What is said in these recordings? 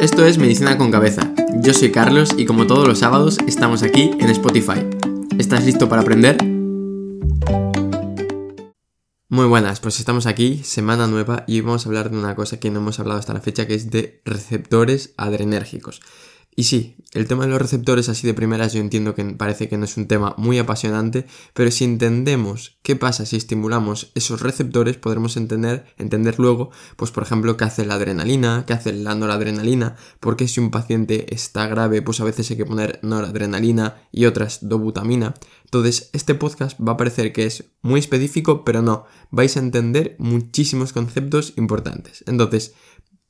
Esto es Medicina con Cabeza. Yo soy Carlos y como todos los sábados estamos aquí en Spotify. ¿Estás listo para aprender? Muy buenas, pues estamos aquí, semana nueva, y vamos a hablar de una cosa que no hemos hablado hasta la fecha, que es de receptores adrenérgicos. Y sí, el tema de los receptores así de primeras yo entiendo que parece que no es un tema muy apasionante, pero si entendemos qué pasa si estimulamos esos receptores, podremos entender, entender luego, pues por ejemplo, qué hace la adrenalina, qué hace la noradrenalina, porque si un paciente está grave, pues a veces hay que poner noradrenalina y otras dobutamina. Entonces, este podcast va a parecer que es muy específico, pero no, vais a entender muchísimos conceptos importantes. Entonces,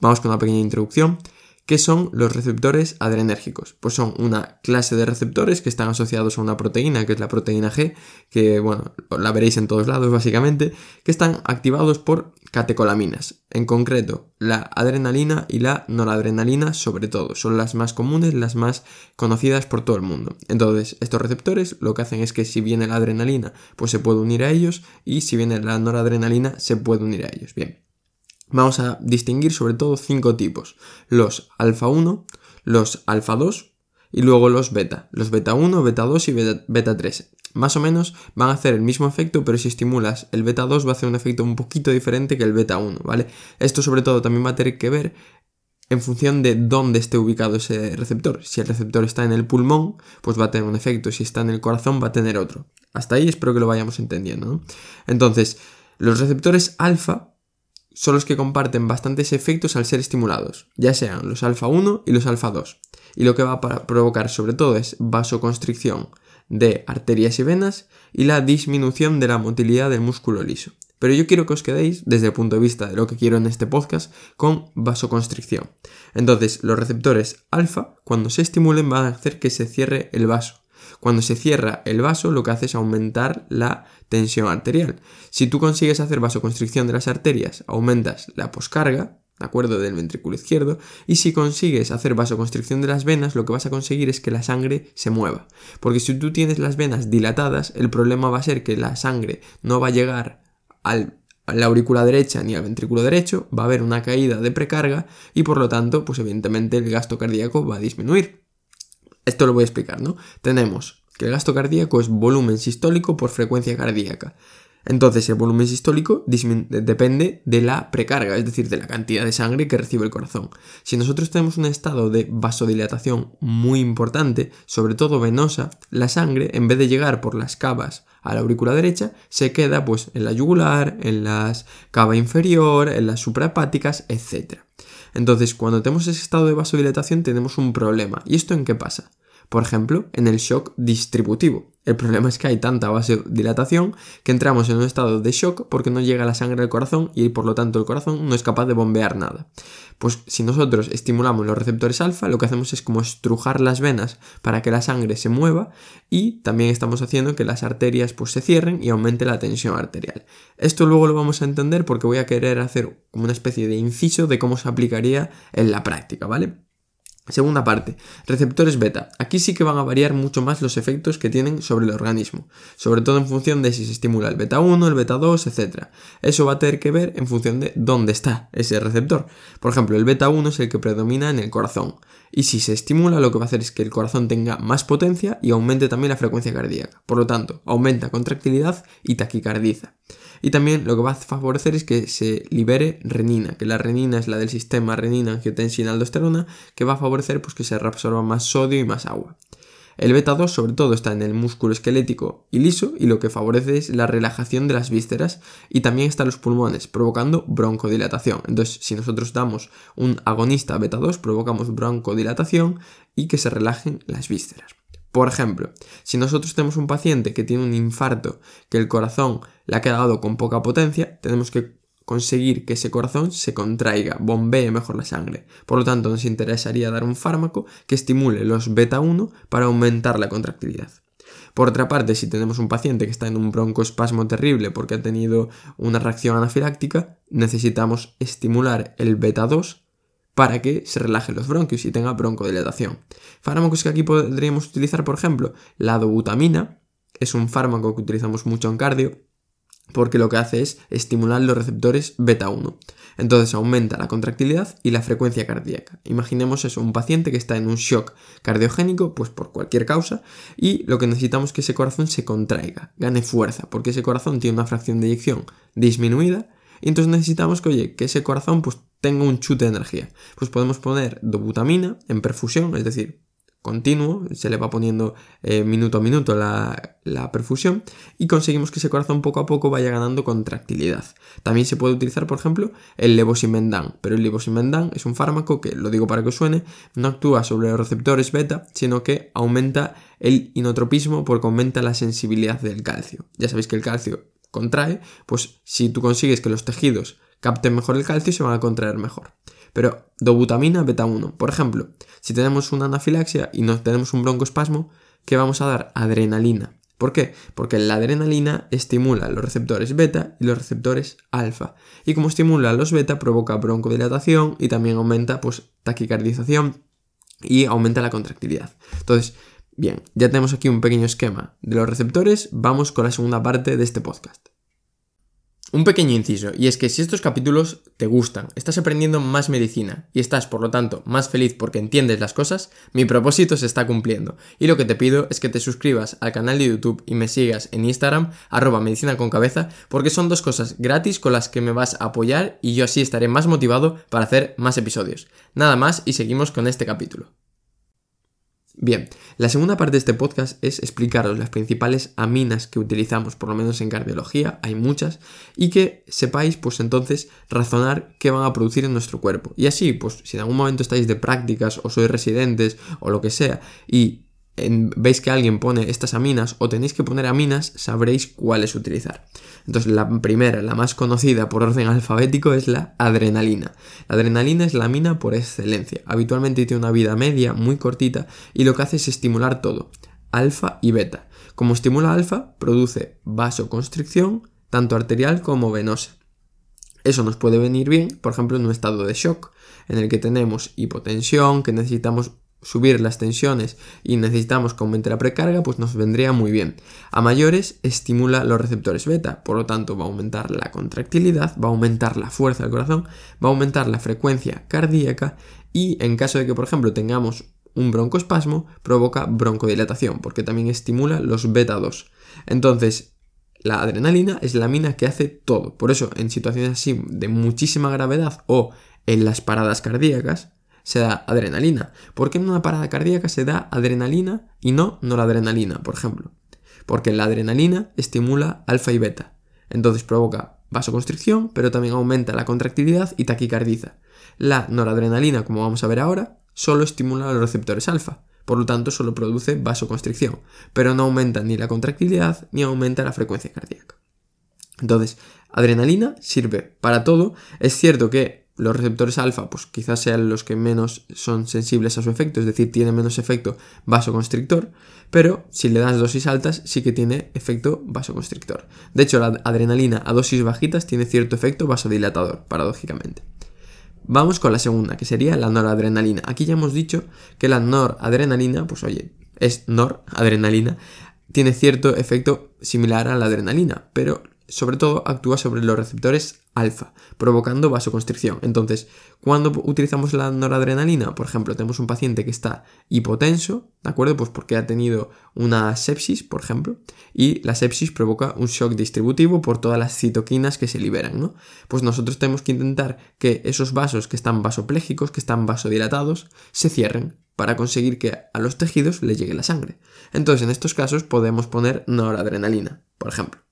vamos con una pequeña introducción. ¿Qué son los receptores adrenérgicos? Pues son una clase de receptores que están asociados a una proteína, que es la proteína G, que bueno, la veréis en todos lados básicamente, que están activados por catecolaminas. En concreto, la adrenalina y la noradrenalina sobre todo. Son las más comunes, las más conocidas por todo el mundo. Entonces, estos receptores lo que hacen es que si viene la adrenalina, pues se puede unir a ellos y si viene la noradrenalina, se puede unir a ellos. Bien. Vamos a distinguir sobre todo cinco tipos. Los alfa 1, los alfa 2 y luego los beta. Los beta 1, beta 2 y beta, 3. Más o menos van a hacer el mismo efecto, pero si estimulas el beta 2 va a hacer un efecto un poquito diferente que el beta 1, ¿vale? Esto sobre todo también va a tener que ver en función de dónde esté ubicado ese receptor. Si el receptor está en el pulmón, pues va a tener un efecto. Si está en el corazón, va a tener otro. Hasta ahí espero que lo vayamos entendiendo. Entonces, los receptores alfa son los que comparten bastantes efectos al ser estimulados, ya sean los alfa 1 y los alfa 2. Y lo que va a provocar sobre todo es vasoconstricción de arterias y venas y la disminución de la motilidad del músculo liso. Pero yo quiero que os quedéis, desde el punto de vista de lo que quiero en este podcast, con vasoconstricción. Entonces, los receptores alfa, cuando se estimulen, van a hacer que se cierre el vaso. Cuando se cierra el vaso, lo que hace es aumentar la tensión arterial. Si tú consigues hacer vasoconstricción de las arterias, aumentas la poscarga, ¿de acuerdo? Del ventrículo izquierdo. Y si consigues hacer vasoconstricción de las venas, lo que vas a conseguir es que la sangre se mueva. Porque si tú tienes las venas dilatadas, el problema va a ser que la sangre no va a llegar al la aurícula derecha ni al ventrículo derecho, va a haber una caída de precarga y por lo tanto, pues evidentemente el gasto cardíaco va a disminuir. Esto lo voy a explicar, ¿no? Tenemos que el gasto cardíaco es volumen sistólico por frecuencia cardíaca. Entonces el volumen sistólico depende de la precarga, es decir, de la cantidad de sangre que recibe el corazón. Si nosotros tenemos un estado de vasodilatación muy importante, sobre todo venosa, la sangre, en vez de llegar por las cavas a la aurícula derecha, se queda pues en la yugular, en las cava inferior, en las suprahepáticas, etc. Entonces, cuando tenemos ese estado de vasodilatación tenemos un problema. ¿Y esto en qué pasa? Por ejemplo, en el shock distributivo. El problema es que hay tanta vasodilatación que entramos en un estado de shock porque no llega la sangre al corazón y por lo tanto el corazón no es capaz de bombear nada. Pues si nosotros estimulamos los receptores alfa, lo que hacemos es como estrujar las venas para que la sangre se mueva y también estamos haciendo que las arterias pues se cierren y aumente la tensión arterial. Esto luego lo vamos a entender porque voy a querer hacer como una especie de inciso de cómo se aplicaría en la práctica, ¿vale? Segunda parte, receptores beta. Aquí sí que van a variar mucho más los efectos que tienen sobre el organismo, sobre todo en función de si se estimula el beta 1, el beta 2, etc. Eso va a tener que ver en función de dónde está ese receptor. Por ejemplo, el beta 1 es el que predomina en el corazón, y si se estimula lo que va a hacer es que el corazón tenga más potencia y aumente también la frecuencia cardíaca. Por lo tanto, aumenta contractilidad y taquicardiza. Y también lo que va a favorecer es que se libere renina, que la renina es la del sistema renina, angiotensina, aldosterona, que va a favorecer pues, que se reabsorba más sodio y más agua. El beta 2 sobre todo está en el músculo esquelético y liso y lo que favorece es la relajación de las vísceras y también está en los pulmones, provocando broncodilatación. Entonces, si nosotros damos un agonista beta 2, provocamos broncodilatación y que se relajen las vísceras. Por ejemplo, si nosotros tenemos un paciente que tiene un infarto, que el corazón le ha quedado con poca potencia, tenemos que conseguir que ese corazón se contraiga, bombee mejor la sangre. Por lo tanto, nos interesaría dar un fármaco que estimule los beta 1 para aumentar la contractilidad. Por otra parte, si tenemos un paciente que está en un broncoespasmo terrible porque ha tenido una reacción anafiláctica, necesitamos estimular el beta 2 para que se relajen los bronquios y tenga broncodilatación. Fármacos que aquí podríamos utilizar, por ejemplo, la dobutamina, es un fármaco que utilizamos mucho en cardio, porque lo que hace es estimular los receptores beta 1. Entonces aumenta la contractilidad y la frecuencia cardíaca. Imaginemos eso, un paciente que está en un shock cardiogénico, pues por cualquier causa, y lo que necesitamos es que ese corazón se contraiga, gane fuerza, porque ese corazón tiene una fracción de eyección disminuida, y entonces necesitamos que, que ese corazón pues tenga un chute de energía. Pues podemos poner dobutamina en perfusión, es decir, continuo, se le va poniendo eh, minuto a minuto la, perfusión y conseguimos que ese corazón poco a poco vaya ganando contractilidad. También se puede utilizar, por ejemplo, el levosimendan, pero el levosimendan es un fármaco que, lo digo para que os suene, no actúa sobre los receptores beta, sino que aumenta el inotropismo porque aumenta la sensibilidad del calcio. Ya sabéis que el calcio contrae, pues si tú consigues que los tejidos capten mejor el calcio, se van a contraer mejor. Pero dobutamina beta 1, por ejemplo, si tenemos una anafilaxia y nos tenemos un broncoespasmo, ¿qué vamos a dar? Adrenalina. ¿Por qué? Porque la adrenalina estimula los receptores beta y los receptores alfa. Y como estimula los beta, provoca broncodilatación y también aumenta pues, taquicardización y aumenta la contractilidad. Entonces, bien, ya tenemos aquí un pequeño esquema de los receptores. Vamos con la segunda parte de este podcast. Un pequeño inciso, y es que si estos capítulos te gustan, estás aprendiendo más medicina y estás, por lo tanto, más feliz porque entiendes las cosas, mi propósito se está cumpliendo. Y lo que te pido es que te suscribas al canal de YouTube y me sigas en Instagram, arroba medicina con cabeza, porque son dos cosas gratis con las que me vas a apoyar y yo así estaré más motivado para hacer más episodios. Nada más y seguimos con este capítulo. Bien, la segunda parte de este podcast es explicaros las principales aminas que utilizamos, por lo menos en cardiología, hay muchas, y que sepáis, pues entonces, razonar qué van a producir en nuestro cuerpo. Y así, pues si en algún momento estáis de prácticas o sois residentes o lo que sea, y veis que alguien pone estas aminas o tenéis que poner aminas, sabréis cuáles utilizar. Entonces, la primera, la más conocida por orden alfabético, es la adrenalina. La adrenalina es la amina por excelencia. Habitualmente tiene una vida media muy cortita y lo que hace es estimular todo, alfa y beta. Como estimula alfa, produce vasoconstricción, tanto arterial como venosa. Eso nos puede venir bien, por ejemplo, en un estado de shock, en el que tenemos hipotensión, que necesitamos subir las tensiones y necesitamos que aumente la precarga, pues nos vendría muy bien. A mayores estimula los receptores beta, por lo tanto va a aumentar la contractilidad, va a aumentar la fuerza del corazón, va a aumentar la frecuencia cardíaca y en caso de que por ejemplo tengamos un broncoespasmo, provoca broncodilatación, porque también estimula los beta 2. Entonces, la adrenalina es la mina que hace todo. Por eso, en situaciones así de muchísima gravedad o en las paradas cardíacas, se da adrenalina. ¿Por qué en una parada cardíaca se da adrenalina y no noradrenalina, por ejemplo? Porque la adrenalina estimula alfa y beta. Entonces provoca vasoconstricción, pero también aumenta la contractilidad y taquicardiza. La noradrenalina, como vamos a ver ahora, solo estimula los receptores alfa, por lo tanto solo produce vasoconstricción, pero no aumenta ni la contractilidad ni aumenta la frecuencia cardíaca. Entonces, adrenalina sirve para todo. Es cierto que los receptores alfa, pues quizás sean los que menos son sensibles a su efecto, es decir, tiene menos efecto vasoconstrictor, pero si le das dosis altas sí que tiene efecto vasoconstrictor. De hecho, la adrenalina a dosis bajitas tiene cierto efecto vasodilatador, paradójicamente. Vamos con la segunda, que sería la noradrenalina. Aquí ya hemos dicho que la noradrenalina, pues oye, es noradrenalina, tiene cierto efecto similar a la adrenalina, pero sobre todo actúa sobre los receptores alfa, provocando vasoconstricción. Entonces, cuando utilizamos la noradrenalina, por ejemplo, tenemos un paciente que está hipotenso, ¿de acuerdo? Pues porque ha tenido una sepsis, por ejemplo, y la sepsis provoca un shock distributivo por todas las citoquinas que se liberan, ¿no? Pues nosotros tenemos que intentar que esos vasos que están vasoplégicos, que están vasodilatados, se cierren para conseguir que a los tejidos le llegue la sangre. Entonces, en estos casos podemos poner noradrenalina, por ejemplo.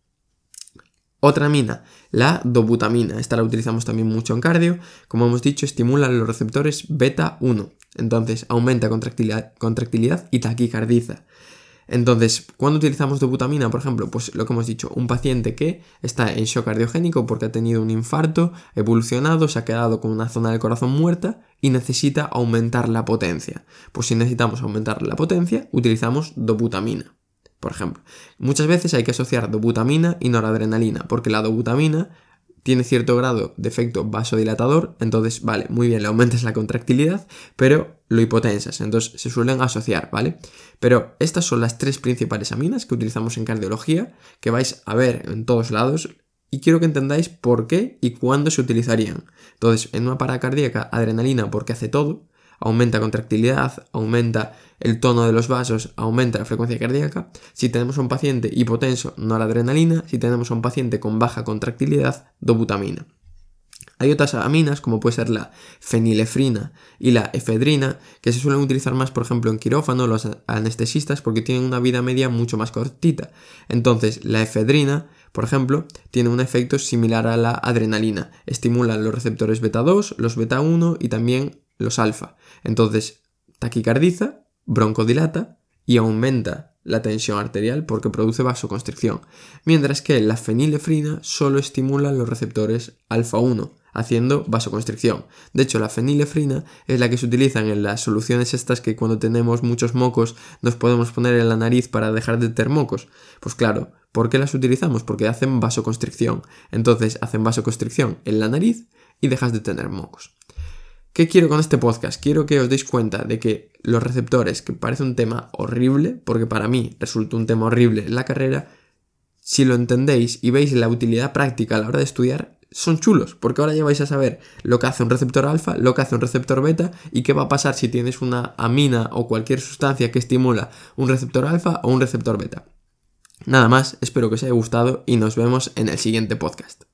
Otra amina, la dobutamina. Esta la utilizamos también mucho en cardio. Como hemos dicho, estimula los receptores beta 1. Entonces aumenta contractilidad, contractilidad y taquicardiza. Entonces, cuando utilizamos dobutamina, por ejemplo, pues lo que hemos dicho, un paciente que está en shock cardiogénico porque ha tenido un infarto, evolucionado, se ha quedado con una zona del corazón muerta y necesita aumentar la potencia. Pues si necesitamos aumentar la potencia, utilizamos dobutamina por ejemplo. Muchas veces hay que asociar dobutamina y noradrenalina, porque la dobutamina tiene cierto grado de efecto vasodilatador, entonces, vale, muy bien, le aumentas la contractilidad, pero lo hipotensas, entonces se suelen asociar, ¿vale? Pero estas son las tres principales aminas que utilizamos en cardiología, que vais a ver en todos lados, y quiero que entendáis por qué y cuándo se utilizarían. Entonces, en una parada cardíaca, adrenalina porque hace todo, aumenta contractilidad, aumenta el tono de los vasos, aumenta la frecuencia cardíaca. Si tenemos a un paciente hipotenso, no la adrenalina. Si tenemos a un paciente con baja contractilidad, dobutamina. Hay otras aminas, como puede ser la fenilefrina y la efedrina, que se suelen utilizar más, por ejemplo, en quirófano, los anestesistas, porque tienen una vida media mucho más cortita. Entonces, la efedrina, por ejemplo, tiene un efecto similar a la adrenalina. Estimula los receptores beta 2, los beta 1 y también los alfa. Entonces, taquicardiza, broncodilata y aumenta la tensión arterial porque produce vasoconstricción, mientras que la fenilefrina solo estimula los receptores alfa 1, haciendo vasoconstricción. De hecho, la fenilefrina es la que se utiliza en las soluciones estas que cuando tenemos muchos mocos nos podemos poner en la nariz para dejar de tener mocos. Pues claro, ¿por qué las utilizamos? Porque hacen vasoconstricción. Entonces hacen vasoconstricción en la nariz y dejas de tener mocos. ¿Qué quiero con este podcast? Quiero que os deis cuenta de que los receptores, que parece un tema horrible, porque para mí resulta un tema horrible en la carrera, si lo entendéis y veis la utilidad práctica a la hora de estudiar, son chulos, porque ahora ya vais a saber lo que hace un receptor alfa, lo que hace un receptor beta y qué va a pasar si tienes una amina o cualquier sustancia que estimula un receptor alfa o un receptor beta. Nada más, espero que os haya gustado y nos vemos en el siguiente podcast.